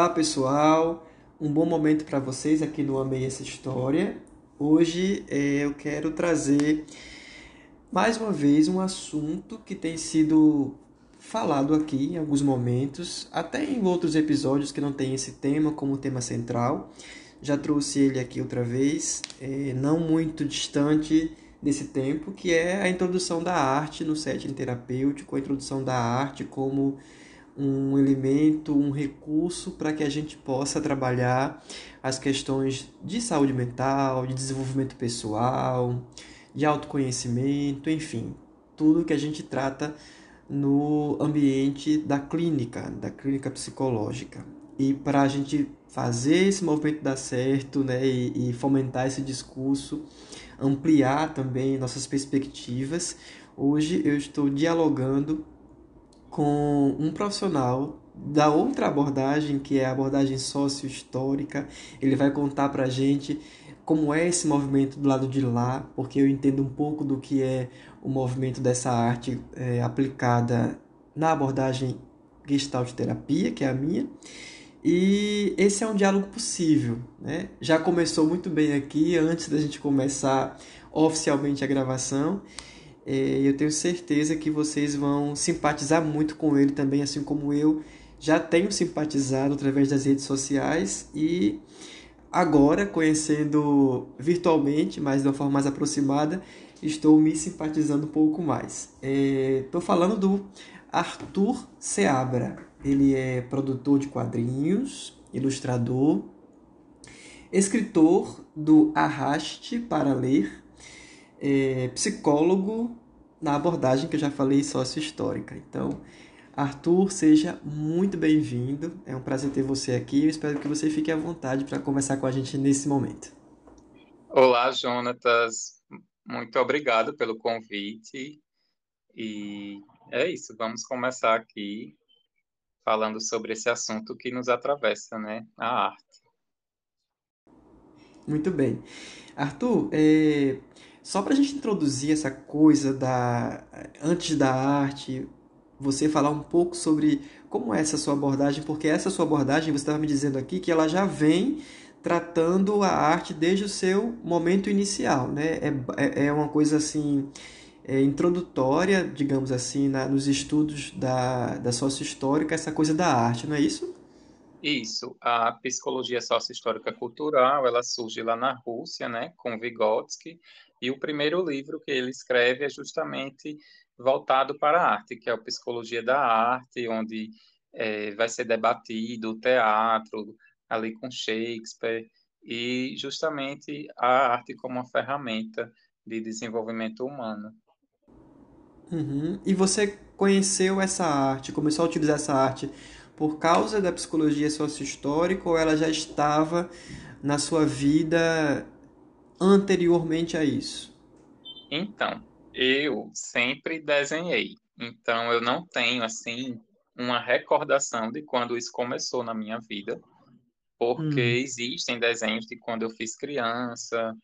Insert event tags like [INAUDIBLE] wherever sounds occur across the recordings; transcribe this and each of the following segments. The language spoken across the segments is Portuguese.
Olá pessoal, um bom momento para vocês aqui no Amei essa História. Hoje é, eu quero trazer mais uma vez um assunto que tem sido falado aqui em alguns momentos, até em outros episódios que não tem esse tema como tema central. Já trouxe ele aqui outra vez, é, não muito distante desse tempo, que é a introdução da arte no setting terapêutico, a introdução da arte como um elemento, um recurso para que a gente possa trabalhar as questões de saúde mental, de desenvolvimento pessoal, de autoconhecimento, enfim, tudo que a gente trata no ambiente da clínica, da clínica psicológica. E para a gente fazer esse movimento dar certo né, e, e fomentar esse discurso, ampliar também nossas perspectivas, hoje eu estou dialogando com um profissional da outra abordagem, que é a abordagem sócio-histórica. Ele vai contar para gente como é esse movimento do lado de lá, porque eu entendo um pouco do que é o movimento dessa arte é, aplicada na abordagem Gestalt terapia, que é a minha. E esse é um diálogo possível, né? Já começou muito bem aqui antes da gente começar oficialmente a gravação. É, eu tenho certeza que vocês vão simpatizar muito com ele também, assim como eu já tenho simpatizado através das redes sociais e agora, conhecendo virtualmente, mas de uma forma mais aproximada, estou me simpatizando um pouco mais. Estou é, falando do Arthur Seabra. Ele é produtor de quadrinhos, ilustrador, escritor do Arraste para Ler, é, psicólogo na abordagem que eu já falei sócio-histórica. Então, Arthur, seja muito bem-vindo. É um prazer ter você aqui. Eu espero que você fique à vontade para conversar com a gente nesse momento. Olá, Jonatas. Muito obrigado pelo convite. E é isso, vamos começar aqui falando sobre esse assunto que nos atravessa, né? A arte. Muito bem. Arthur, é, só para a gente introduzir essa coisa da antes da arte, você falar um pouco sobre como é essa sua abordagem, porque essa sua abordagem, você estava me dizendo aqui que ela já vem tratando a arte desde o seu momento inicial, né? É, é, é uma coisa assim é, introdutória, digamos assim, na, nos estudos da, da sócio-histórica, essa coisa da arte, não é isso? Isso, a psicologia sócio-histórica cultural, ela surge lá na Rússia, né, com Vygotsky, e o primeiro livro que ele escreve é justamente voltado para a arte, que é a Psicologia da Arte, onde é, vai ser debatido o teatro, ali com Shakespeare, e justamente a arte como uma ferramenta de desenvolvimento humano. Uhum. E você conheceu essa arte, começou a utilizar essa arte por causa da psicologia sócio-histórica ou ela já estava na sua vida anteriormente a isso? Então, eu sempre desenhei. Então, eu não tenho, assim, uma recordação de quando isso começou na minha vida, porque hum. existem desenhos de quando eu fiz criança,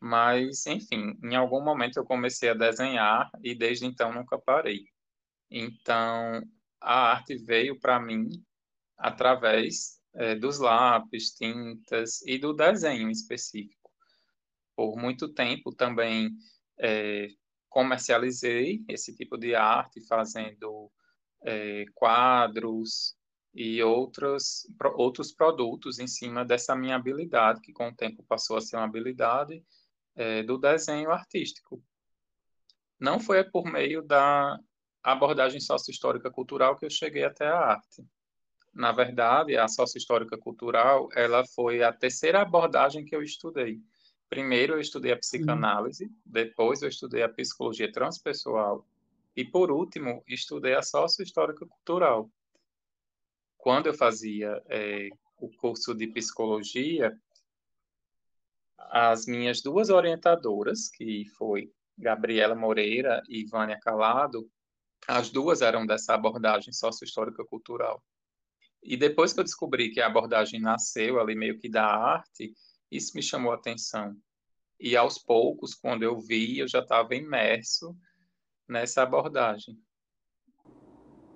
mas, enfim, em algum momento eu comecei a desenhar e desde então nunca parei. Então, a arte veio para mim através é, dos lápis, tintas e do desenho em específico por muito tempo também é, comercializei esse tipo de arte, fazendo é, quadros e outros, outros produtos em cima dessa minha habilidade, que com o tempo passou a ser uma habilidade é, do desenho artístico. Não foi por meio da abordagem sócio-histórica cultural que eu cheguei até a arte. Na verdade, a sócio-histórica cultural, ela foi a terceira abordagem que eu estudei Primeiro eu estudei a psicanálise, uhum. depois eu estudei a psicologia transpessoal e por último estudei a sócio-histórica cultural. Quando eu fazia é, o curso de psicologia, as minhas duas orientadoras, que foi Gabriela Moreira e Vânia Calado, as duas eram dessa abordagem sócio-histórica cultural. E depois que eu descobri que a abordagem nasceu ali meio que da arte, isso me chamou a atenção. E aos poucos, quando eu vi, eu já estava imerso nessa abordagem.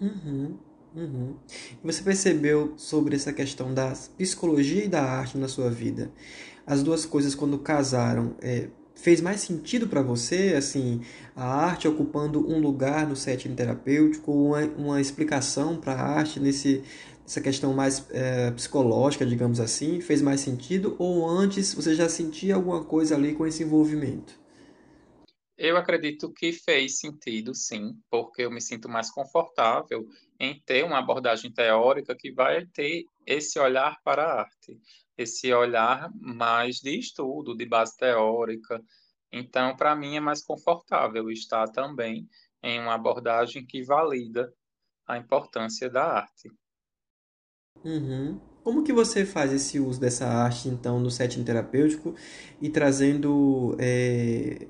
Uhum. Uhum. Você percebeu sobre essa questão da psicologia e da arte na sua vida? As duas coisas, quando casaram, é, fez mais sentido para você, assim, a arte ocupando um lugar no setting terapêutico, uma, uma explicação para a arte nesse, nessa questão mais é, psicológica, digamos assim, fez mais sentido? Ou antes você já sentia alguma coisa ali com esse envolvimento? Eu acredito que fez sentido, sim, porque eu me sinto mais confortável em ter uma abordagem teórica que vai ter esse olhar para a arte, esse olhar mais de estudo, de base teórica. Então, para mim, é mais confortável estar também em uma abordagem que valida a importância da arte. Uhum. Como que você faz esse uso dessa arte, então, no setting terapêutico e trazendo... É,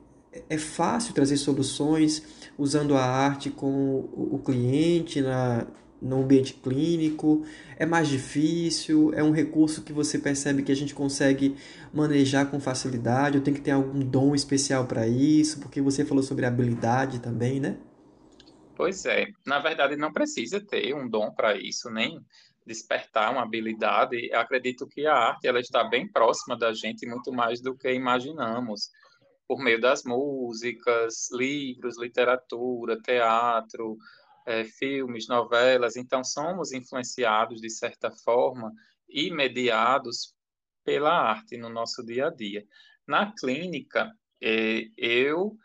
é fácil trazer soluções usando a arte com o cliente na, no ambiente clínico? É mais difícil? É um recurso que você percebe que a gente consegue manejar com facilidade? Ou tem que ter algum dom especial para isso? Porque você falou sobre habilidade também, né? Pois é, na verdade não precisa ter um dom para isso, nem despertar uma habilidade. Eu acredito que a arte ela está bem próxima da gente muito mais do que imaginamos, por meio das músicas, livros, literatura, teatro, é, filmes, novelas. Então somos influenciados de certa forma e mediados pela arte no nosso dia a dia. Na clínica, é, eu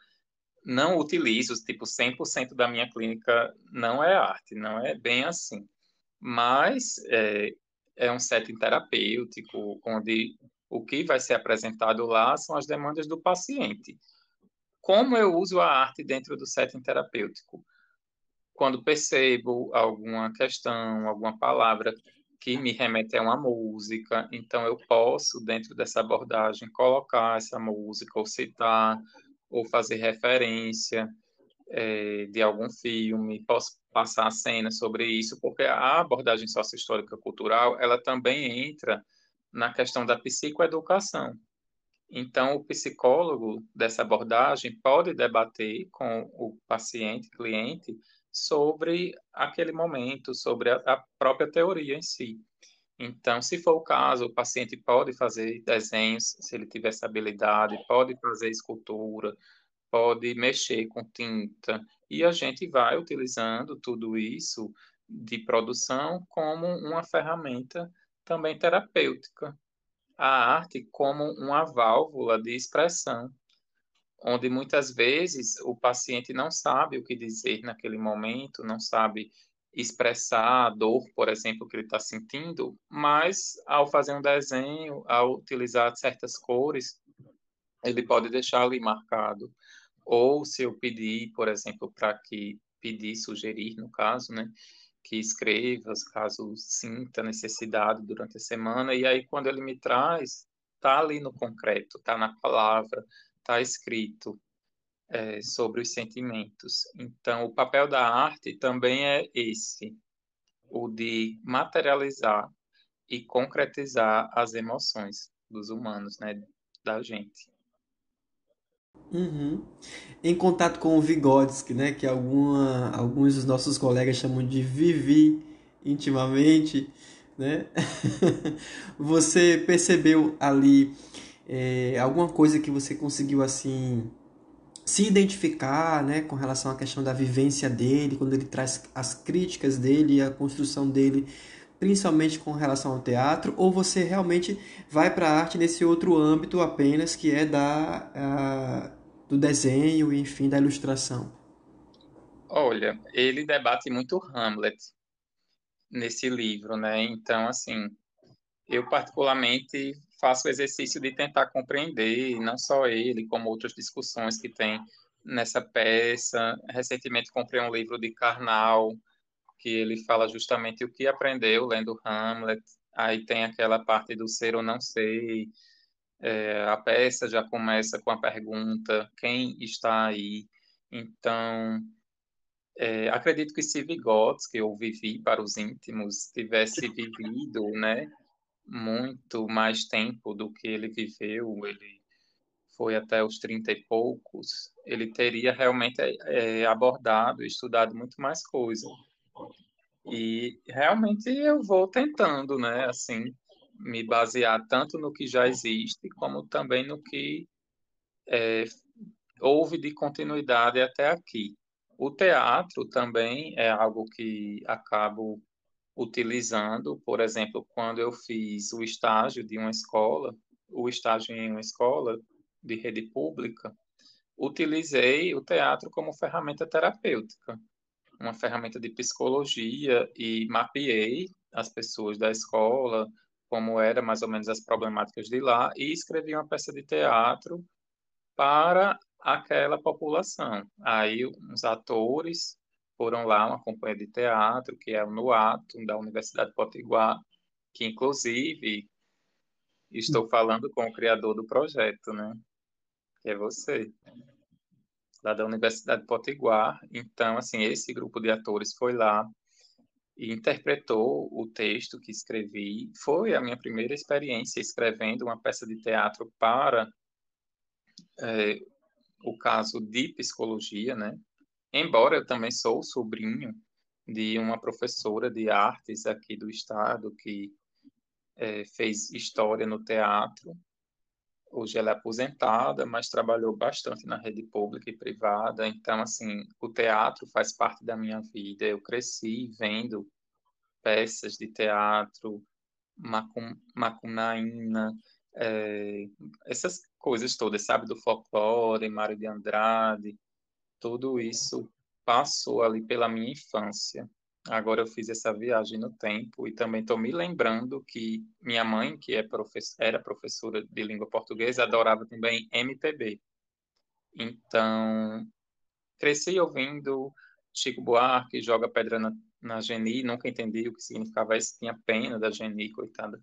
não utilizo, tipo, 100% da minha clínica não é arte, não é bem assim mas é, é um setting terapêutico, onde o que vai ser apresentado lá são as demandas do paciente. Como eu uso a arte dentro do setting terapêutico? Quando percebo alguma questão, alguma palavra que me remete a uma música, então eu posso, dentro dessa abordagem, colocar essa música, ou citar, ou fazer referência é, de algum filme, posso passar a cena sobre isso, porque a abordagem sociohistórica cultural, ela também entra na questão da psicoeducação. Então, o psicólogo dessa abordagem pode debater com o paciente, cliente, sobre aquele momento, sobre a, a própria teoria em si. Então, se for o caso, o paciente pode fazer desenhos, se ele tiver essa habilidade, pode fazer escultura, pode mexer com tinta, e a gente vai utilizando tudo isso de produção como uma ferramenta também terapêutica. A arte como uma válvula de expressão, onde muitas vezes o paciente não sabe o que dizer naquele momento, não sabe expressar a dor, por exemplo, que ele está sentindo, mas ao fazer um desenho, ao utilizar certas cores, ele pode deixar ali marcado. Ou se eu pedir, por exemplo, para que pedir, sugerir, no caso, né, que escrevas, caso sinta necessidade durante a semana, e aí quando ele me traz, tá ali no concreto, tá na palavra, tá escrito é, sobre os sentimentos. Então, o papel da arte também é esse, o de materializar e concretizar as emoções dos humanos, né, da gente. Uhum. Em contato com o Vygotsky, né, que alguma, alguns dos nossos colegas chamam de Vivi intimamente, né? [LAUGHS] você percebeu ali é, alguma coisa que você conseguiu assim se identificar, né, com relação à questão da vivência dele, quando ele traz as críticas dele e a construção dele, principalmente com relação ao teatro, ou você realmente vai para a arte nesse outro âmbito apenas que é da do desenho enfim, da ilustração? Olha, ele debate muito Hamlet nesse livro, né? Então, assim, eu particularmente faço o exercício de tentar compreender, não só ele, como outras discussões que tem nessa peça. Recentemente comprei um livro de Karnal, que ele fala justamente o que aprendeu lendo Hamlet. Aí tem aquela parte do ser ou não sei, é, a peça já começa com a pergunta: quem está aí? Então, é, acredito que se Vygotsky, ou Vivi para os íntimos, tivesse vivido né, muito mais tempo do que ele viveu, ele foi até os trinta e poucos, ele teria realmente é, abordado estudado muito mais coisa. E realmente eu vou tentando, né, assim, me basear tanto no que já existe, como também no que é, houve de continuidade até aqui. O teatro também é algo que acabo utilizando, por exemplo, quando eu fiz o estágio de uma escola, o estágio em uma escola de rede pública, utilizei o teatro como ferramenta terapêutica, uma ferramenta de psicologia e mapeei as pessoas da escola, como era mais ou menos as problemáticas de lá, e escrevi uma peça de teatro para aquela população. Aí os atores foram lá, uma companhia de teatro, que é o NUATO, da Universidade de Potiguar, que inclusive estou falando com o criador do projeto, né? Que é você, lá da Universidade de Potiguar. Então, assim, esse grupo de atores foi lá e interpretou o texto que escrevi. Foi a minha primeira experiência escrevendo uma peça de teatro para é, o caso de psicologia, né? Embora eu também sou sobrinho de uma professora de artes aqui do estado que é, fez história no teatro. Hoje ela é aposentada, mas trabalhou bastante na rede pública e privada. Então, assim, o teatro faz parte da minha vida. Eu cresci vendo peças de teatro, macum, macunaína, é, essas coisas todas, sabe, do folclore, Mário de Andrade, tudo isso passou ali pela minha infância. Agora eu fiz essa viagem no tempo e também estou me lembrando que minha mãe, que é professor, era professora de língua portuguesa, adorava também MPB. Então, cresci ouvindo Chico Buarque, Joga Pedra na, na Geni, nunca entendi o que significava isso, tinha pena da Geni, coitada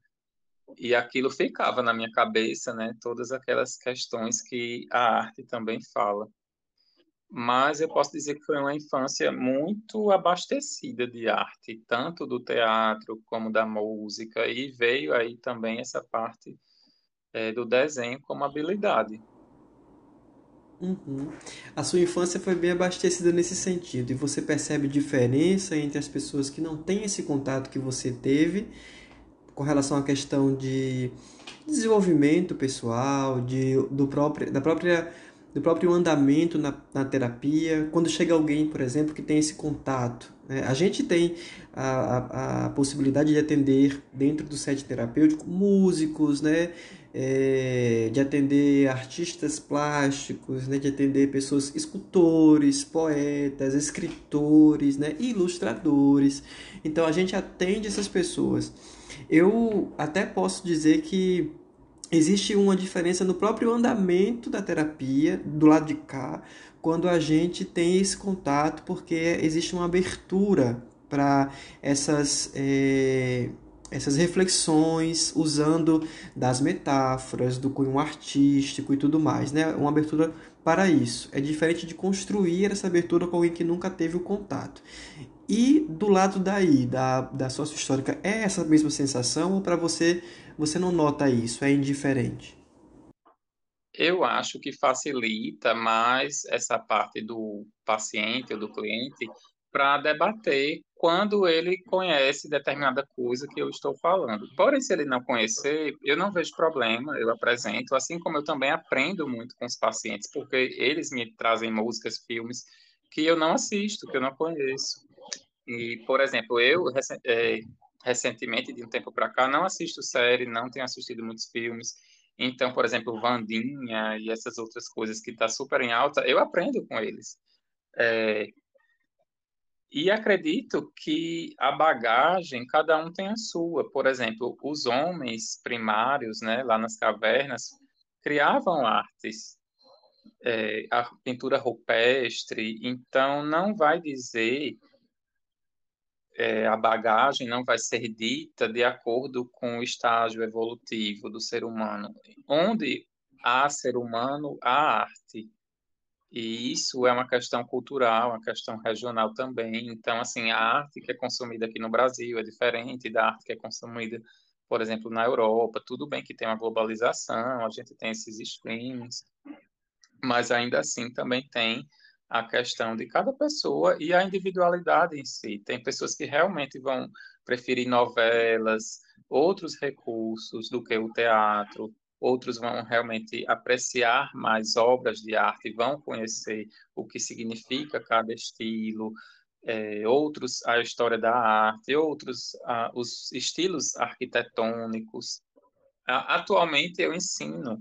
e aquilo ficava na minha cabeça, né? Todas aquelas questões que a arte também fala. Mas eu posso dizer que foi uma infância muito abastecida de arte, tanto do teatro como da música, e veio aí também essa parte é, do desenho como habilidade. Uhum. A sua infância foi bem abastecida nesse sentido, e você percebe diferença entre as pessoas que não têm esse contato que você teve com relação à questão de desenvolvimento pessoal, de, do próprio, da própria, do próprio andamento na, na terapia. Quando chega alguém, por exemplo, que tem esse contato. Né? A gente tem a, a, a, possibilidade de atender dentro do set terapêutico músicos, né? É, de atender artistas plásticos, né? de atender pessoas, escultores, poetas, escritores, né? ilustradores. Então a gente atende essas pessoas. Eu até posso dizer que existe uma diferença no próprio andamento da terapia, do lado de cá, quando a gente tem esse contato, porque existe uma abertura para essas. É, essas reflexões usando das metáforas, do cunho artístico e tudo mais, né? Uma abertura para isso. É diferente de construir essa abertura com alguém que nunca teve o contato. E do lado daí, da, da sócio histórica, é essa mesma sensação ou para você, você não nota isso? É indiferente? Eu acho que facilita mais essa parte do paciente ou do cliente para debater quando ele conhece determinada coisa que eu estou falando. Porém, se ele não conhecer, eu não vejo problema, eu apresento, assim como eu também aprendo muito com os pacientes, porque eles me trazem músicas, filmes que eu não assisto, que eu não conheço. E, por exemplo, eu é, recentemente, de um tempo para cá, não assisto série, não tenho assistido muitos filmes. Então, por exemplo, Vandinha e essas outras coisas que está super em alta, eu aprendo com eles. É, e acredito que a bagagem, cada um tem a sua. Por exemplo, os homens primários, né, lá nas cavernas, criavam artes, é, a pintura rupestre, então não vai dizer é, a bagagem não vai ser dita de acordo com o estágio evolutivo do ser humano. Onde há ser humano, há arte. E isso é uma questão cultural, uma questão regional também. Então, assim, a arte que é consumida aqui no Brasil é diferente da arte que é consumida, por exemplo, na Europa. Tudo bem que tem uma globalização, a gente tem esses streams, mas ainda assim também tem a questão de cada pessoa e a individualidade em si. Tem pessoas que realmente vão preferir novelas, outros recursos do que o teatro, outros vão realmente apreciar mais obras de arte, vão conhecer o que significa cada estilo, é, outros a história da arte, outros a, os estilos arquitetônicos. A, atualmente eu ensino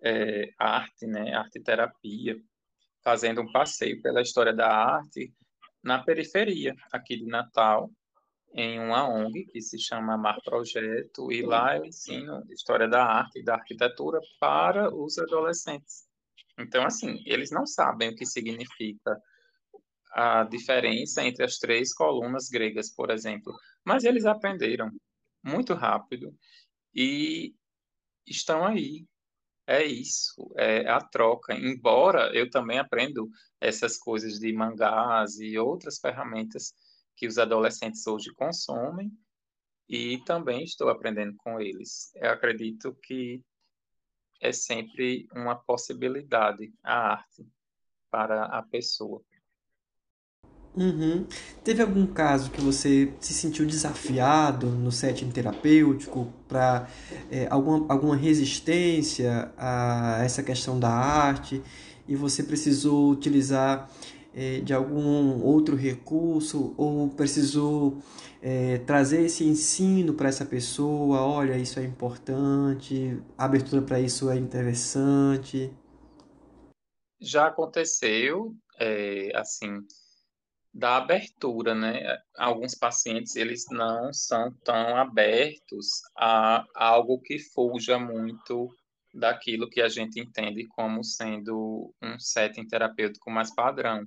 é, arte, né, arte terapia, fazendo um passeio pela história da arte na periferia aqui de Natal, em uma ONG que se chama Mar Projeto, e lá eu ensino história da arte e da arquitetura para os adolescentes. Então, assim, eles não sabem o que significa a diferença entre as três colunas gregas, por exemplo, mas eles aprenderam muito rápido e estão aí. É isso, é a troca. Embora eu também aprendo essas coisas de mangás e outras ferramentas que os adolescentes hoje consomem e também estou aprendendo com eles. Eu acredito que é sempre uma possibilidade a arte para a pessoa. Uhum. Teve algum caso que você se sentiu desafiado no setting terapêutico para é, alguma, alguma resistência a essa questão da arte e você precisou utilizar é, de algum outro recurso ou precisou é, trazer esse ensino para essa pessoa? Olha, isso é importante, a abertura para isso é interessante. Já aconteceu, é, assim da abertura, né? Alguns pacientes eles não são tão abertos a algo que fuja muito daquilo que a gente entende como sendo um setting terapêutico mais padrão.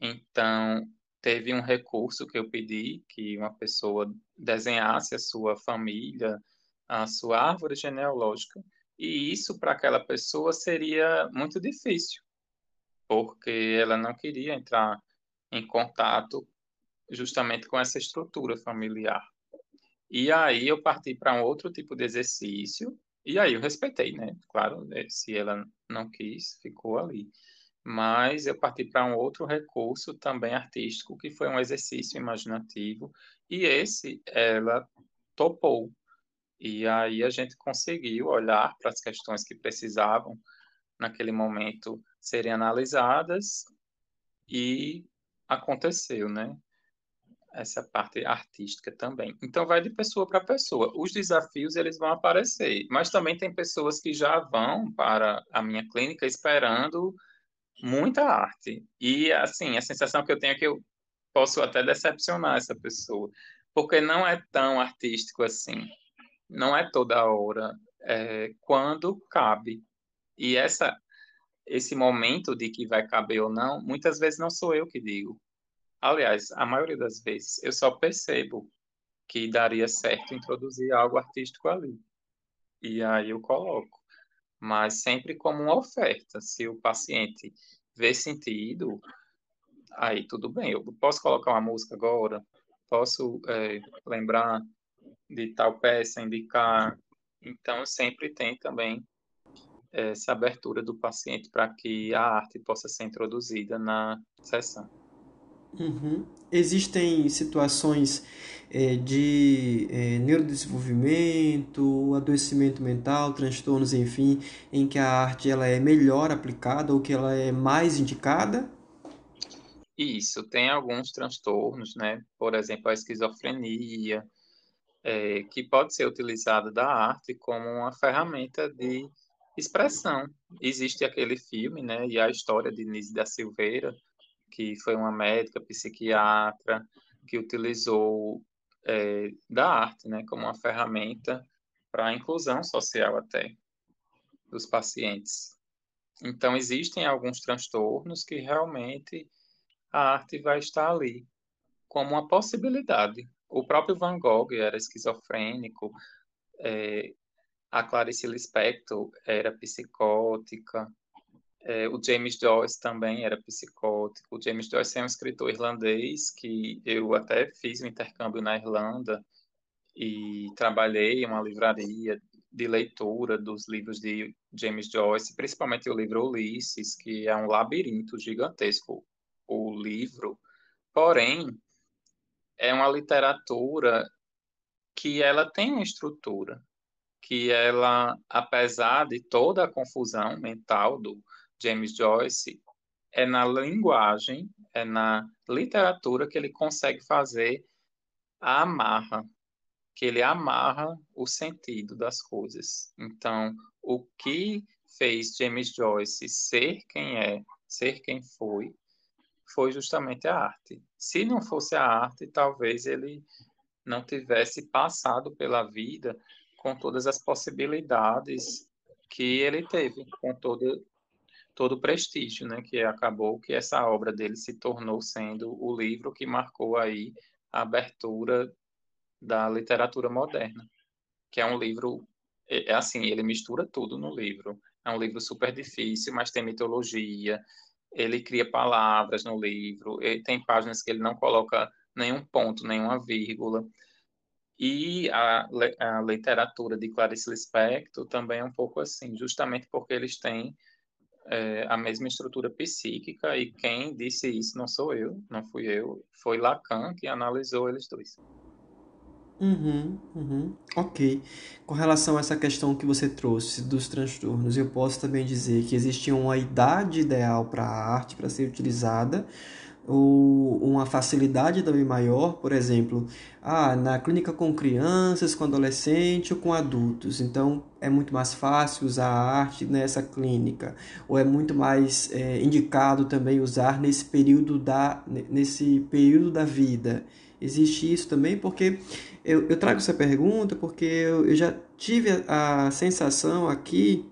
Então, teve um recurso que eu pedi que uma pessoa desenhasse a sua família, a sua árvore genealógica, e isso para aquela pessoa seria muito difícil, porque ela não queria entrar em contato justamente com essa estrutura familiar. E aí eu parti para um outro tipo de exercício, e aí eu respeitei, né? Claro, né, se ela não quis, ficou ali. Mas eu parti para um outro recurso também artístico, que foi um exercício imaginativo, e esse ela topou. E aí a gente conseguiu olhar para as questões que precisavam naquele momento serem analisadas e aconteceu, né? Essa parte artística também. Então vai de pessoa para pessoa. Os desafios eles vão aparecer, mas também tem pessoas que já vão para a minha clínica esperando muita arte. E assim, a sensação que eu tenho é que eu posso até decepcionar essa pessoa, porque não é tão artístico assim. Não é toda hora, é, quando cabe. E essa esse momento de que vai caber ou não, muitas vezes não sou eu que digo. Aliás, a maioria das vezes eu só percebo que daria certo introduzir algo artístico ali. E aí eu coloco. Mas sempre como uma oferta. Se o paciente vê sentido, aí tudo bem. Eu posso colocar uma música agora, posso é, lembrar de tal peça, indicar. Então, sempre tem também essa abertura do paciente para que a arte possa ser introduzida na sessão. Uhum. Existem situações é, de é, neurodesenvolvimento, adoecimento mental, transtornos, enfim, em que a arte ela é melhor aplicada ou que ela é mais indicada? Isso, tem alguns transtornos, né? Por exemplo, a esquizofrenia, é, que pode ser utilizada da arte como uma ferramenta de expressão. Existe aquele filme, né, e a história de Nise da Silveira, que foi uma médica psiquiatra que utilizou é, da arte, né, como uma ferramenta para a inclusão social até dos pacientes. Então existem alguns transtornos que realmente a arte vai estar ali como uma possibilidade. O próprio Van Gogh era esquizofrênico, é, a Clarice Lispector era psicótica, é, o James Joyce também era psicótico. O James Joyce é um escritor irlandês que eu até fiz um intercâmbio na Irlanda e trabalhei em uma livraria de leitura dos livros de James Joyce, principalmente o livro Ulisses, que é um labirinto gigantesco. o livro, porém, é uma literatura que ela tem uma estrutura, que ela, apesar de toda a confusão mental do James Joyce, é na linguagem, é na literatura que ele consegue fazer a amarra, que ele amarra o sentido das coisas. Então, o que fez James Joyce ser quem é, ser quem foi, foi justamente a arte. Se não fosse a arte, talvez ele não tivesse passado pela vida com todas as possibilidades que ele teve, com todo todo o prestígio, né, que acabou que essa obra dele se tornou sendo o livro que marcou aí a abertura da literatura moderna, que é um livro é, é assim, ele mistura tudo no livro. É um livro super difícil, mas tem mitologia, ele cria palavras no livro, tem páginas que ele não coloca nenhum ponto, nenhuma vírgula. E a, a literatura de Clarice Lispector também é um pouco assim, justamente porque eles têm é, a mesma estrutura psíquica, e quem disse isso não sou eu, não fui eu, foi Lacan que analisou eles dois. Uhum, uhum. Ok. Com relação a essa questão que você trouxe dos transtornos, eu posso também dizer que existia uma idade ideal para a arte para ser utilizada, ou uma facilidade também maior, por exemplo, ah, na clínica com crianças, com adolescentes ou com adultos. Então é muito mais fácil usar a arte nessa clínica, ou é muito mais é, indicado também usar nesse período da, nesse período da vida. Existe isso também porque eu, eu trago essa pergunta porque eu, eu já tive a, a sensação aqui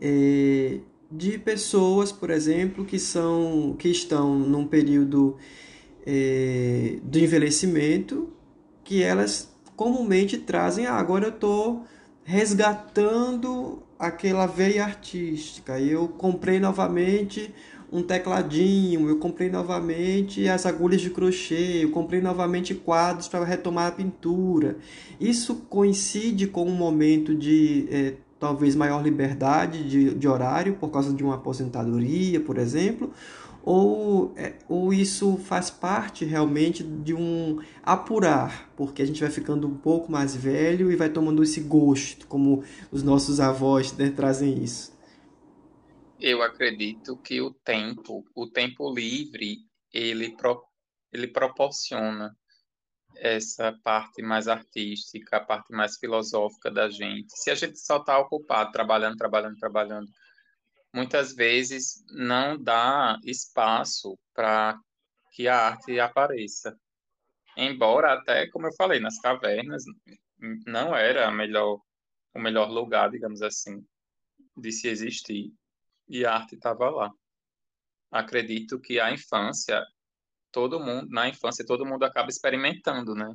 é, de pessoas, por exemplo, que são que estão num período é, do envelhecimento, que elas comumente trazem, ah, agora eu estou resgatando aquela veia artística. Eu comprei novamente um tecladinho, eu comprei novamente as agulhas de crochê, eu comprei novamente quadros para retomar a pintura. Isso coincide com um momento de é, talvez maior liberdade de, de horário por causa de uma aposentadoria, por exemplo, ou, é, ou isso faz parte realmente de um apurar, porque a gente vai ficando um pouco mais velho e vai tomando esse gosto, como os nossos avós né, trazem isso. Eu acredito que o tempo, o tempo livre, ele, pro, ele proporciona essa parte mais artística, a parte mais filosófica da gente. Se a gente só está ocupado, trabalhando, trabalhando, trabalhando, muitas vezes não dá espaço para que a arte apareça. Embora até, como eu falei, nas cavernas não era melhor, o melhor lugar, digamos assim, de se existir e a arte estava lá. Acredito que a infância, todo mundo, na infância, todo mundo acaba experimentando, né?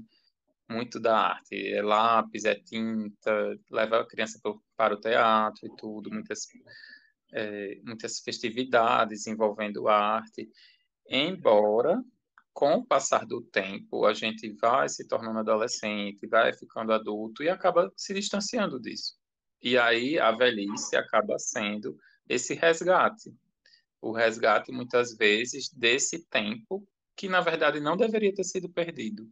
Muito da arte. É lápis, é tinta, leva a criança para o teatro e tudo, muitas, é, muitas festividades envolvendo arte. Embora, com o passar do tempo, a gente vai se tornando adolescente, vai ficando adulto e acaba se distanciando disso. E aí a velhice acaba sendo esse resgate. O resgate, muitas vezes, desse tempo que, na verdade, não deveria ter sido perdido.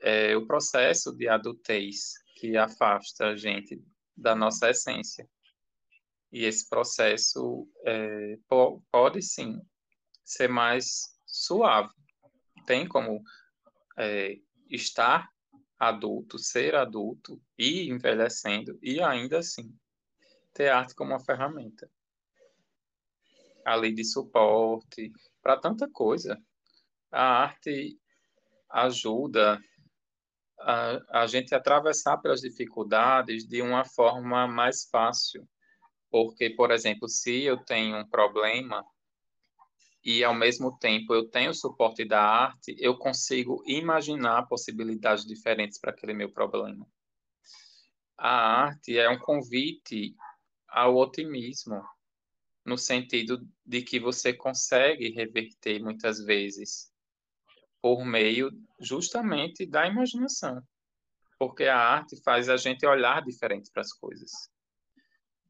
É o processo de adultez que afasta a gente da nossa essência. E esse processo é, pode, sim, ser mais suave. Tem como é, estar adulto, ser adulto e envelhecendo, e ainda assim ter arte como uma ferramenta ali de suporte para tanta coisa. A arte ajuda a, a gente atravessar pelas dificuldades de uma forma mais fácil. Porque, por exemplo, se eu tenho um problema e ao mesmo tempo eu tenho o suporte da arte, eu consigo imaginar possibilidades diferentes para aquele meu problema. A arte é um convite ao otimismo, no sentido de que você consegue reverter muitas vezes por meio justamente da imaginação, porque a arte faz a gente olhar diferente para as coisas.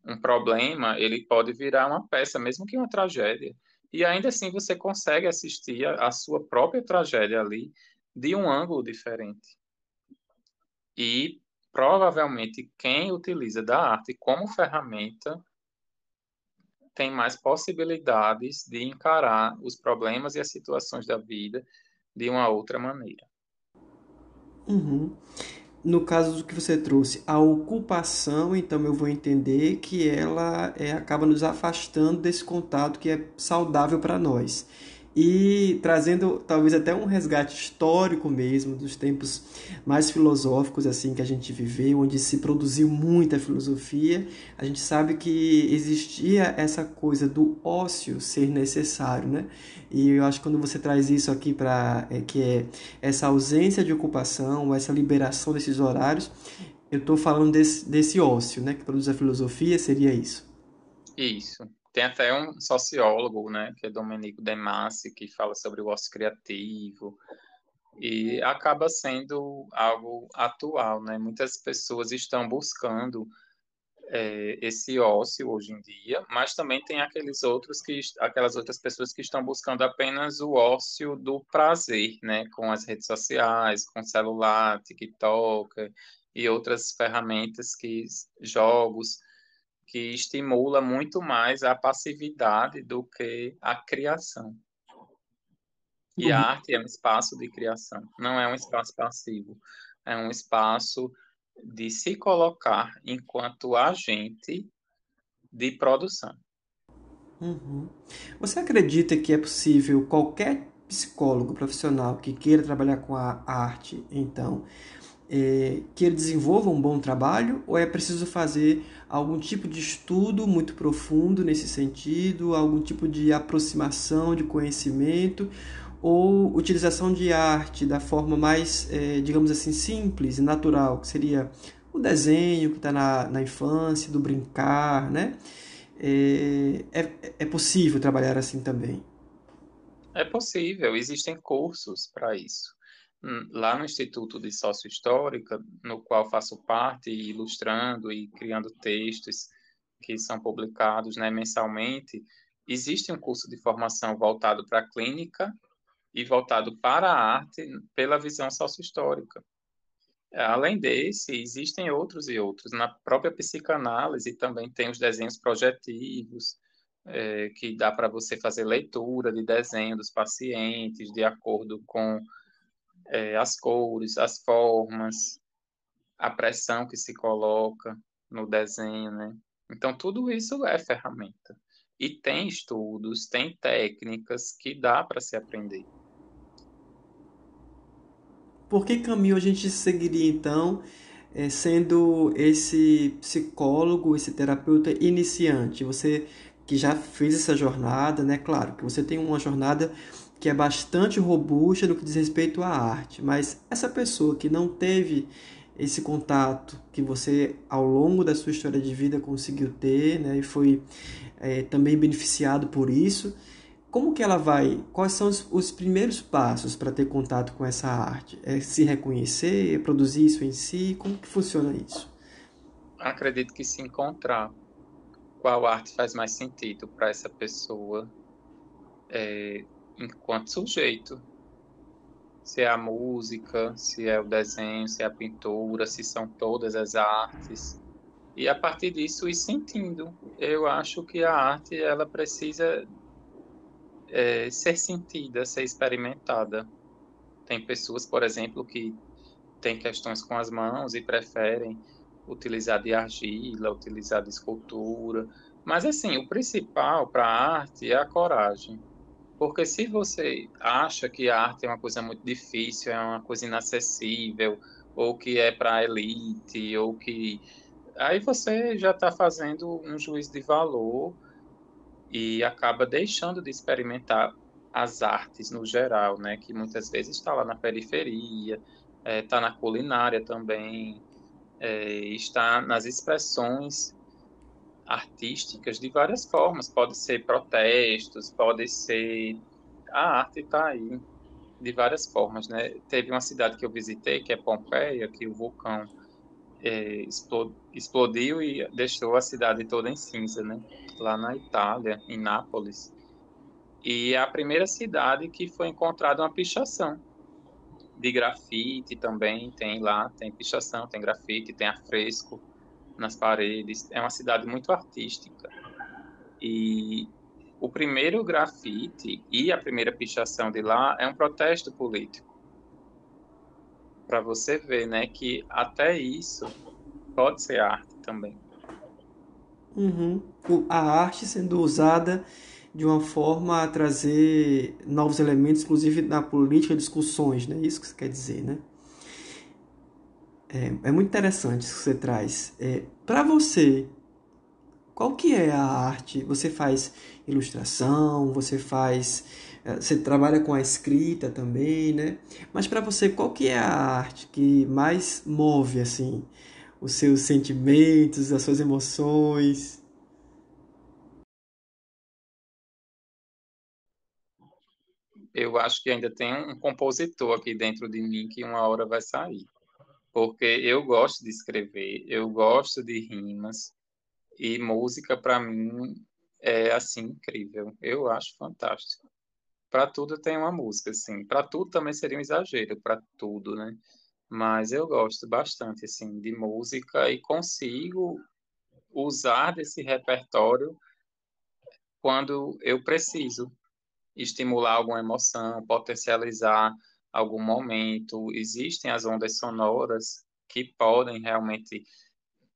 Um problema, ele pode virar uma peça, mesmo que uma tragédia, e ainda assim você consegue assistir a, a sua própria tragédia ali de um ângulo diferente. E provavelmente quem utiliza da arte como ferramenta tem mais possibilidades de encarar os problemas e as situações da vida de uma outra maneira. Uhum. No caso do que você trouxe, a ocupação, então eu vou entender que ela é, acaba nos afastando desse contato que é saudável para nós e trazendo talvez até um resgate histórico mesmo dos tempos mais filosóficos assim que a gente viveu, onde se produziu muita filosofia, a gente sabe que existia essa coisa do ócio ser necessário, né? E eu acho que quando você traz isso aqui para é, que é essa ausência de ocupação, essa liberação desses horários, eu estou falando desse, desse ócio, né? Que produz a filosofia, seria isso. Isso. Tem até um sociólogo, né, que é Domenico De Masi, que fala sobre o ócio criativo, e acaba sendo algo atual, né? Muitas pessoas estão buscando é, esse ócio hoje em dia, mas também tem aqueles outros que, aquelas outras pessoas que estão buscando apenas o ócio do prazer, né? Com as redes sociais, com celular, TikTok e outras ferramentas que jogos que estimula muito mais a passividade do que a criação. E a uhum. arte é um espaço de criação, não é um espaço passivo, é um espaço de se colocar enquanto agente de produção. Uhum. Você acredita que é possível qualquer psicólogo profissional que queira trabalhar com a arte, então, é, que ele desenvolva um bom trabalho ou é preciso fazer algum tipo de estudo muito profundo nesse sentido, algum tipo de aproximação de conhecimento ou utilização de arte da forma mais, é, digamos assim, simples e natural, que seria o desenho que está na, na infância, do brincar, né? É, é, é possível trabalhar assim também? É possível, existem cursos para isso. Hum, lá no Instituto de Sócio-Histórica, no qual faço parte, ilustrando e criando textos que são publicados né, mensalmente, existe um curso de formação voltado para a clínica e voltado para a arte pela visão sócio-histórica. Além desse, existem outros e outros. Na própria psicanálise também tem os desenhos projetivos, é, que dá para você fazer leitura de desenho dos pacientes de acordo com é, as cores, as formas, a pressão que se coloca no desenho, né? Então, tudo isso é ferramenta. E tem estudos, tem técnicas que dá para se aprender. Por que caminho a gente seguiria, então, é, sendo esse psicólogo, esse terapeuta iniciante? Você que já fez essa jornada, né? Claro que você tem uma jornada que é bastante robusta no que diz respeito à arte, mas essa pessoa que não teve esse contato que você ao longo da sua história de vida conseguiu ter, né, e foi é, também beneficiado por isso, como que ela vai? Quais são os, os primeiros passos para ter contato com essa arte? É se reconhecer, é produzir isso em si? Como que funciona isso? Acredito que se encontrar qual arte faz mais sentido para essa pessoa, é, enquanto sujeito. Se é a música, se é o desenho, se é a pintura, se são todas as artes. E a partir disso ir sentindo. Eu acho que a arte ela precisa é, ser sentida, ser experimentada. Tem pessoas, por exemplo, que têm questões com as mãos e preferem utilizar de argila, utilizar de escultura. Mas assim, o principal para a arte é a coragem. Porque se você acha que a arte é uma coisa muito difícil, é uma coisa inacessível, ou que é para elite, ou que. Aí você já está fazendo um juízo de valor e acaba deixando de experimentar as artes no geral, né? Que muitas vezes está lá na periferia, está é, tá na culinária também, é, está nas expressões artísticas de várias formas. Pode ser protestos, pode ser. A arte está aí de várias formas, né? Teve uma cidade que eu visitei, que é Pompeia, que o vulcão é, explodiu e deixou a cidade toda em cinza, né? Lá na Itália, em Nápoles. E é a primeira cidade que foi encontrada uma pichação de grafite também, tem lá, tem pichação, tem grafite, tem afresco nas paredes. É uma cidade muito artística. E o primeiro grafite e a primeira pichação de lá é um protesto político. Para você ver, né, que até isso pode ser arte também. Uhum. A arte sendo usada de uma forma a trazer novos elementos, inclusive na política, discussões, né? Isso que você quer dizer, né? É, é muito interessante isso que você traz. É, Para você, qual que é a arte? Você faz ilustração, você faz, é, você trabalha com a escrita também, né? Mas para você, qual que é a arte que mais move assim os seus sentimentos, as suas emoções? eu acho que ainda tem um compositor aqui dentro de mim que uma hora vai sair. Porque eu gosto de escrever, eu gosto de rimas, e música para mim é assim incrível. Eu acho fantástico. Para tudo tem uma música, assim. Para tudo também seria um exagero, para tudo, né? Mas eu gosto bastante assim de música e consigo usar desse repertório quando eu preciso estimular alguma emoção, potencializar algum momento. Existem as ondas sonoras que podem realmente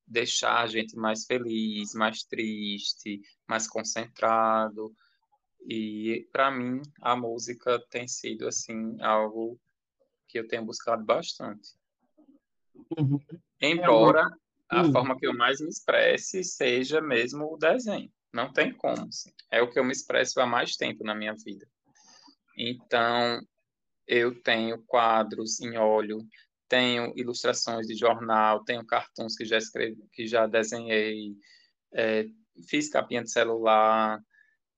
deixar a gente mais feliz, mais triste, mais concentrado. E para mim a música tem sido assim algo que eu tenho buscado bastante. Uhum. Embora a uhum. forma que eu mais me expresse seja mesmo o desenho. Não tem como. Assim. É o que eu me expresso há mais tempo na minha vida. Então, eu tenho quadros em óleo, tenho ilustrações de jornal, tenho cartões que já escrevi, que já desenhei, é, fiz capinha de celular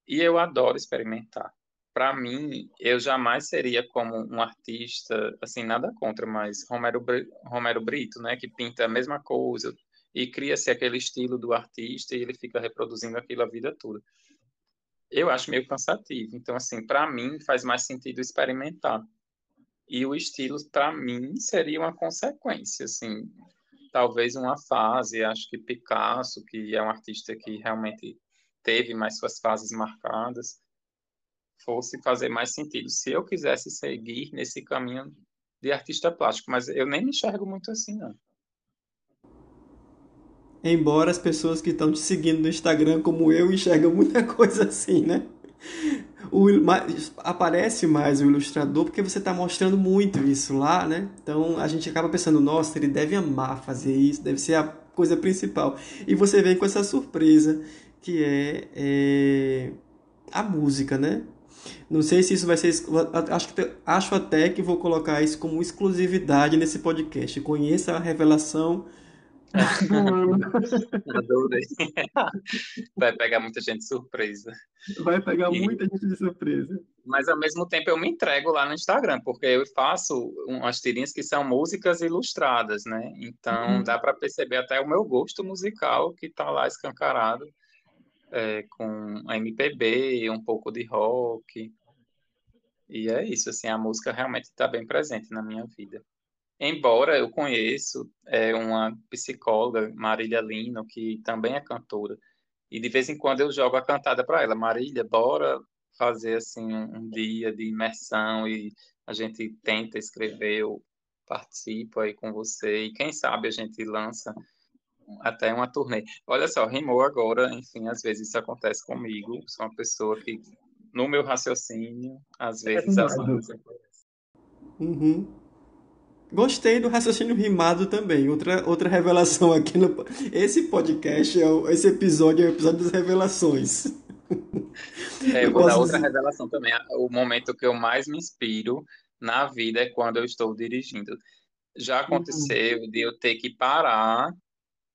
e eu adoro experimentar. Para mim, eu jamais seria como um artista, assim, nada contra, mas Romero, Romero Brito, né, que pinta a mesma coisa, e cria-se aquele estilo do artista e ele fica reproduzindo aquilo a vida toda. Eu acho meio cansativo. Então, assim, para mim faz mais sentido experimentar. E o estilo, para mim, seria uma consequência, assim, talvez uma fase. Acho que Picasso, que é um artista que realmente teve mais suas fases marcadas, fosse fazer mais sentido. Se eu quisesse seguir nesse caminho de artista plástico, mas eu nem me enxergo muito assim, não. Embora as pessoas que estão te seguindo no Instagram, como eu, enxergam muita [LAUGHS] coisa assim, né? O, aparece mais o ilustrador porque você está mostrando muito isso lá, né? Então a gente acaba pensando, nossa, ele deve amar fazer isso, deve ser a coisa principal. E você vem com essa surpresa que é, é a música, né? Não sei se isso vai ser. Acho, acho até que vou colocar isso como exclusividade nesse podcast. Conheça a revelação Adorei. [LAUGHS] Vai pegar muita gente surpresa. Vai pegar e... muita gente de surpresa. Mas ao mesmo tempo eu me entrego lá no Instagram, porque eu faço umas tirinhas que são músicas ilustradas, né? Então uhum. dá para perceber até o meu gosto musical que está lá escancarado, é, com MPB, um pouco de rock. E é isso, assim, a música realmente está bem presente na minha vida. Embora eu conheço é, uma psicóloga, Marília Lino, que também é cantora, e de vez em quando eu jogo a cantada para ela, Marília, bora fazer assim um dia de imersão e a gente tenta escrever, eu participo aí com você e quem sabe a gente lança até uma turnê. Olha só, rimou agora, enfim, às vezes isso acontece comigo, sou uma pessoa que no meu raciocínio, às vezes é as coisas Uhum. Gostei do raciocínio rimado também. Outra, outra revelação aqui no. Esse podcast, é o, esse episódio é o episódio das revelações. É, eu vou dar outra dizer... revelação também. O momento que eu mais me inspiro na vida é quando eu estou dirigindo. Já aconteceu uhum. de eu ter que parar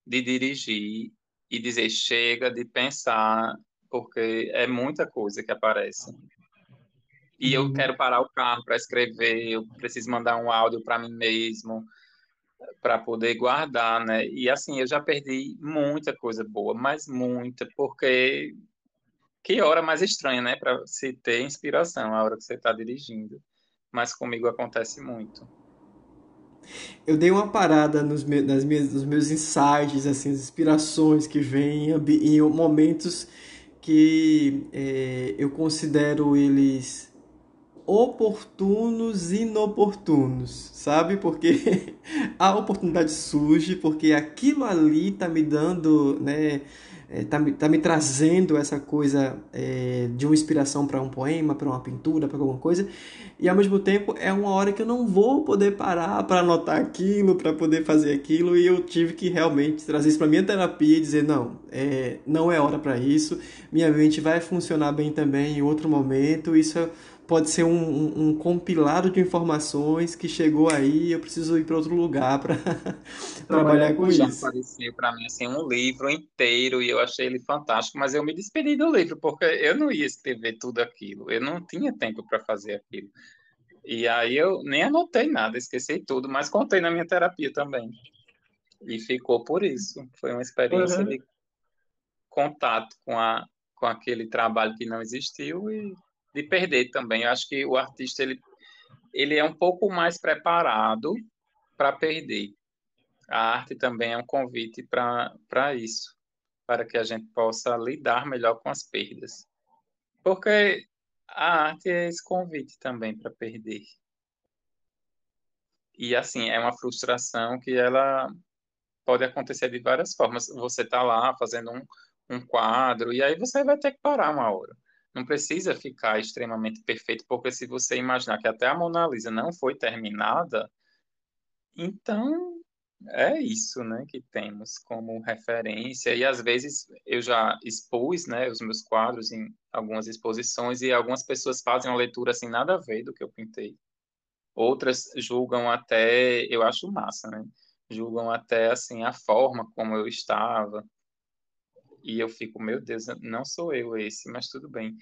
de dirigir e dizer chega de pensar, porque é muita coisa que aparece e eu uhum. quero parar o carro para escrever, eu preciso mandar um áudio para mim mesmo para poder guardar, né? E assim, eu já perdi muita coisa boa, mas muita, porque que hora mais estranha, né, para se ter inspiração, a hora que você está dirigindo. Mas comigo acontece muito. Eu dei uma parada nos meus, nas minhas, nos meus insights, assim, as inspirações que vêm em, em momentos que é, eu considero eles oportunos e inoportunos, sabe? Porque [LAUGHS] a oportunidade surge, porque aquilo ali tá me dando, né? É, tá, tá me trazendo essa coisa é, de uma inspiração para um poema, para uma pintura, para alguma coisa, e ao mesmo tempo é uma hora que eu não vou poder parar para anotar aquilo, para poder fazer aquilo, e eu tive que realmente trazer isso para minha terapia e dizer: não, é, não é hora para isso, minha mente vai funcionar bem também em outro momento, isso é pode ser um, um, um, compilado de informações que chegou aí eu preciso ir para outro lugar para [LAUGHS] trabalhar com já isso. apareceu para mim assim um livro inteiro e eu achei ele fantástico, mas eu me despedi do livro porque eu não ia escrever tudo aquilo, eu não tinha tempo para fazer aquilo. E aí eu nem anotei nada, esqueci tudo, mas contei na minha terapia também. E ficou por isso. Foi uma experiência uhum. de contato com a com aquele trabalho que não existiu e de perder também. Eu acho que o artista ele, ele é um pouco mais preparado para perder. A arte também é um convite para isso, para que a gente possa lidar melhor com as perdas. Porque a arte é esse convite também para perder. E assim, é uma frustração que ela pode acontecer de várias formas. Você está lá fazendo um, um quadro, e aí você vai ter que parar uma hora não precisa ficar extremamente perfeito, porque se você imaginar que até a Mona Lisa não foi terminada, então é isso, né, que temos como referência. E às vezes eu já expus, né, os meus quadros em algumas exposições e algumas pessoas fazem uma leitura assim nada a ver do que eu pintei. Outras julgam até, eu acho massa, né? Julgam até assim a forma como eu estava e eu fico, meu Deus, não sou eu esse, mas tudo bem.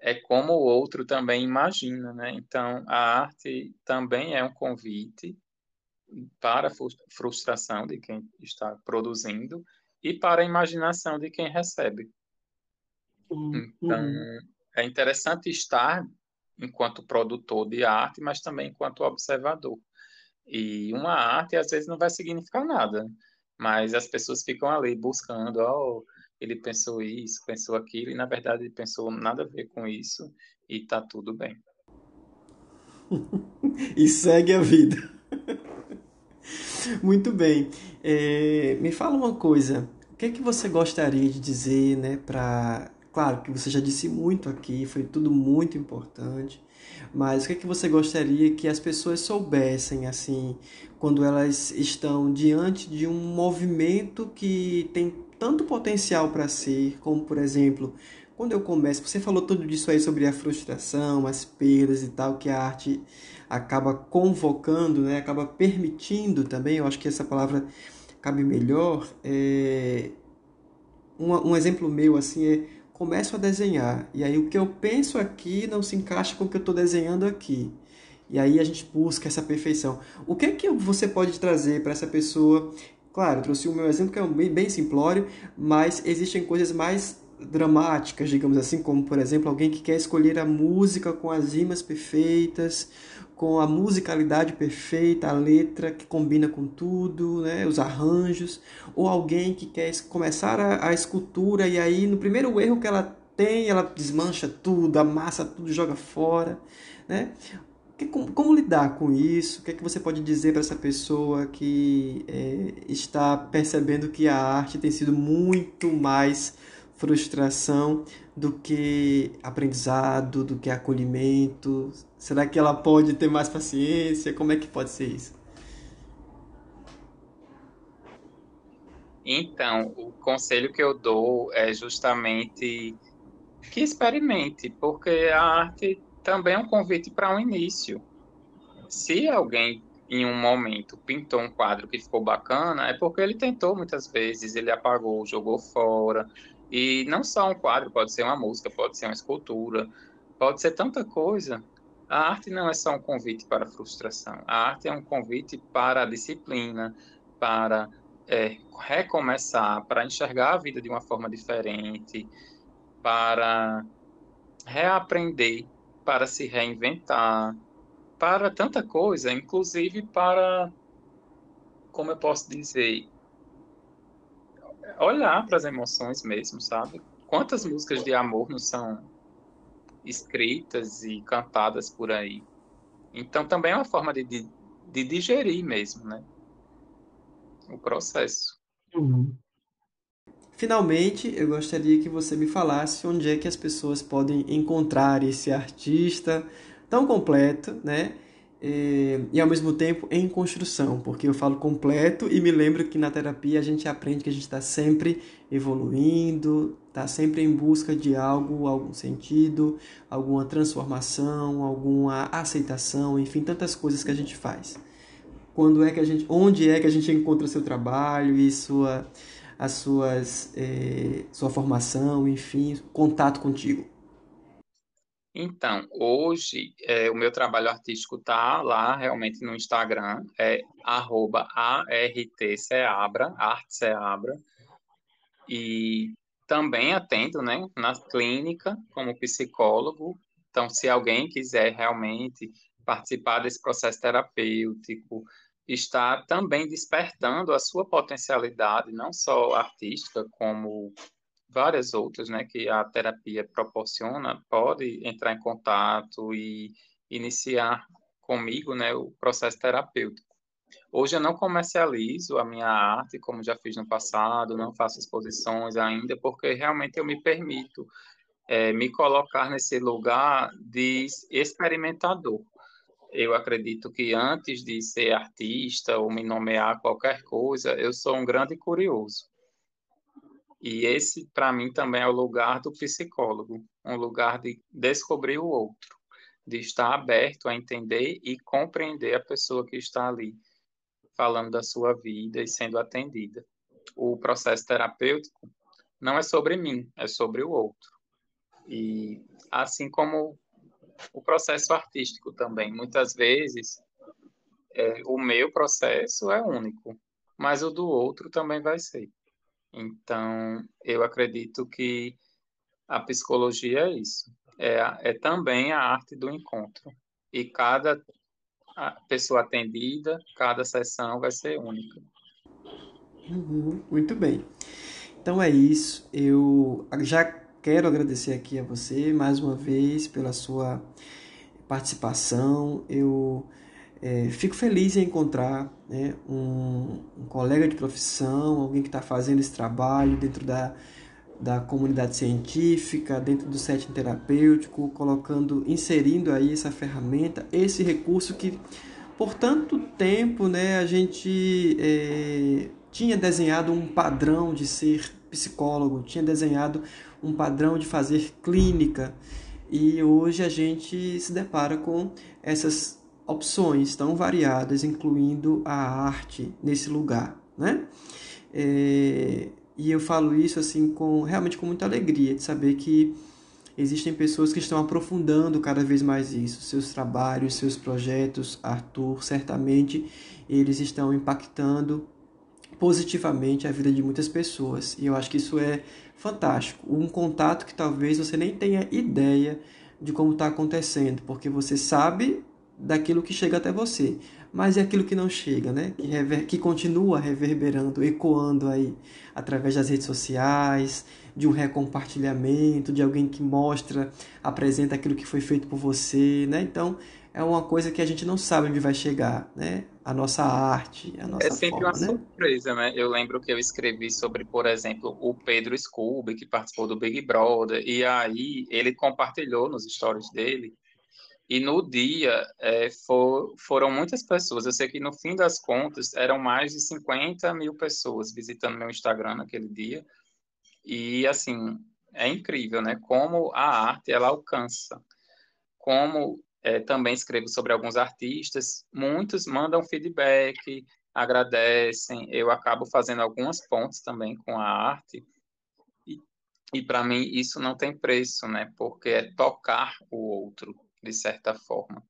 É como o outro também imagina, né? Então, a arte também é um convite para a frustração de quem está produzindo e para a imaginação de quem recebe. Uhum. Então, é interessante estar enquanto produtor de arte, mas também enquanto observador. E uma arte às vezes não vai significar nada, mas as pessoas ficam ali buscando, oh, ele pensou isso, pensou aquilo, e na verdade ele pensou nada a ver com isso, e tá tudo bem. [LAUGHS] e segue a vida. Muito bem. É, me fala uma coisa. O que é que você gostaria de dizer, né, para Claro que você já disse muito aqui, foi tudo muito importante, mas o que é que você gostaria que as pessoas soubessem, assim, quando elas estão diante de um movimento que tem tanto potencial para ser, como por exemplo, quando eu começo, você falou tudo disso aí sobre a frustração, as perdas e tal, que a arte acaba convocando, né? acaba permitindo também, eu acho que essa palavra cabe melhor. É... Um, um exemplo meu assim é começo a desenhar e aí o que eu penso aqui não se encaixa com o que eu estou desenhando aqui. E aí a gente busca essa perfeição. O que é que você pode trazer para essa pessoa Claro, trouxe o meu exemplo que é bem, bem simplório, mas existem coisas mais dramáticas, digamos assim, como por exemplo alguém que quer escolher a música com as rimas perfeitas, com a musicalidade perfeita, a letra que combina com tudo, né, os arranjos, ou alguém que quer começar a, a escultura e aí no primeiro erro que ela tem, ela desmancha tudo, amassa tudo, joga fora, né? Que, como, como, lidar com isso? O que é que você pode dizer para essa pessoa que é, está percebendo que a arte tem sido muito mais frustração do que aprendizado, do que acolhimento? Será que ela pode ter mais paciência? Como é que pode ser isso? Então, o conselho que eu dou é justamente que experimente, porque a arte também é um convite para um início. Se alguém em um momento pintou um quadro que ficou bacana, é porque ele tentou muitas vezes, ele apagou, jogou fora. E não só um quadro, pode ser uma música, pode ser uma escultura, pode ser tanta coisa. A arte não é só um convite para a frustração. A arte é um convite para a disciplina, para é, recomeçar, para enxergar a vida de uma forma diferente, para reaprender, para se reinventar, para tanta coisa, inclusive para, como eu posso dizer, olhar para as emoções mesmo, sabe? Quantas músicas de amor não são escritas e cantadas por aí? Então também é uma forma de, de, de digerir mesmo, né? O processo. Uhum. Finalmente, eu gostaria que você me falasse onde é que as pessoas podem encontrar esse artista tão completo, né? E, e, ao mesmo tempo em construção, porque eu falo completo e me lembro que na terapia a gente aprende que a gente está sempre evoluindo, está sempre em busca de algo, algum sentido, alguma transformação, alguma aceitação, enfim, tantas coisas que a gente faz. Quando é que a gente, onde é que a gente encontra seu trabalho e sua as suas, é, sua formação, enfim, contato contigo? Então, hoje é, o meu trabalho artístico está lá realmente no Instagram, é arroba artseabra, e também atendo né, na clínica como psicólogo, então se alguém quiser realmente participar desse processo terapêutico, está também despertando a sua potencialidade, não só artística, como várias outras, né, que a terapia proporciona, pode entrar em contato e iniciar comigo, né, o processo terapêutico. Hoje eu não comercializo a minha arte, como já fiz no passado, não faço exposições ainda, porque realmente eu me permito é, me colocar nesse lugar de experimentador eu acredito que antes de ser artista ou me nomear qualquer coisa, eu sou um grande curioso. E esse, para mim, também é o lugar do psicólogo um lugar de descobrir o outro, de estar aberto a entender e compreender a pessoa que está ali, falando da sua vida e sendo atendida. O processo terapêutico não é sobre mim, é sobre o outro. E assim como o processo artístico também. Muitas vezes, é, o meu processo é único, mas o do outro também vai ser. Então, eu acredito que a psicologia é isso. É, é também a arte do encontro. E cada pessoa atendida, cada sessão vai ser única. Uhum, muito bem. Então é isso. Eu já Quero agradecer aqui a você mais uma vez pela sua participação. Eu é, fico feliz em encontrar né, um, um, colega de profissão, alguém que está fazendo esse trabalho dentro da, da comunidade científica, dentro do setting terapêutico, colocando, inserindo aí essa ferramenta, esse recurso que por tanto tempo né, a gente é, tinha desenhado um padrão de ser psicólogo, tinha desenhado um padrão de fazer clínica e hoje a gente se depara com essas opções tão variadas, incluindo a arte nesse lugar, né? É, e eu falo isso assim com realmente com muita alegria de saber que existem pessoas que estão aprofundando cada vez mais isso, seus trabalhos, seus projetos, Arthur, certamente eles estão impactando positivamente a vida de muitas pessoas. E eu acho que isso é fantástico. Um contato que talvez você nem tenha ideia de como está acontecendo, porque você sabe daquilo que chega até você, mas é aquilo que não chega, né? Que, rever... que continua reverberando, ecoando aí através das redes sociais, de um recompartilhamento, de alguém que mostra, apresenta aquilo que foi feito por você, né? Então é uma coisa que a gente não sabe onde vai chegar, né? A nossa arte, a nossa É sempre forma, uma né? surpresa, né? Eu lembro que eu escrevi sobre, por exemplo, o Pedro Scooby, que participou do Big Brother, e aí ele compartilhou nos stories dele, e no dia é, for, foram muitas pessoas. Eu sei que no fim das contas eram mais de 50 mil pessoas visitando meu Instagram naquele dia, e assim, é incrível, né? Como a arte ela alcança, como é, também escrevo sobre alguns artistas, muitos mandam feedback, agradecem, eu acabo fazendo algumas pontes também com a arte, e, e para mim isso não tem preço, né? Porque é tocar o outro, de certa forma.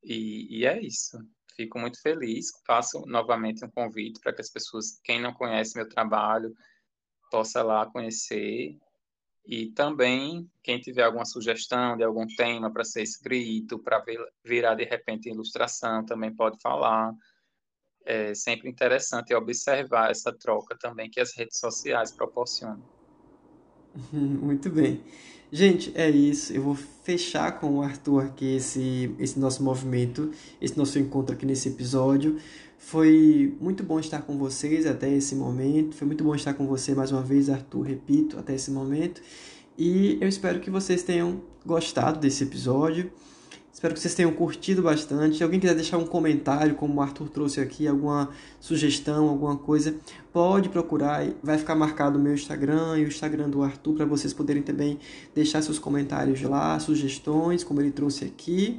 E, e é isso. Fico muito feliz. Faço novamente um convite para que as pessoas, quem não conhece meu trabalho, possa lá conhecer E também, quem tiver alguma sugestão de algum tema para ser escrito, para virar de repente ilustração, também pode falar. É sempre interessante observar essa troca também que as redes sociais proporcionam. [LAUGHS] Muito bem. Gente, é isso. Eu vou fechar com o Arthur aqui esse, esse nosso movimento, esse nosso encontro aqui nesse episódio. Foi muito bom estar com vocês até esse momento. Foi muito bom estar com você mais uma vez, Arthur, repito, até esse momento. E eu espero que vocês tenham gostado desse episódio. Espero que vocês tenham curtido bastante. Se alguém quiser deixar um comentário, como o Arthur trouxe aqui, alguma sugestão, alguma coisa, pode procurar. Vai ficar marcado o meu Instagram e o Instagram do Arthur para vocês poderem também deixar seus comentários lá, sugestões, como ele trouxe aqui.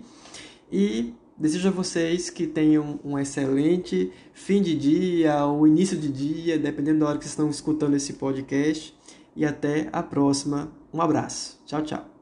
E Desejo a vocês que tenham um excelente fim de dia ou início de dia, dependendo da hora que vocês estão escutando esse podcast. E até a próxima. Um abraço. Tchau, tchau.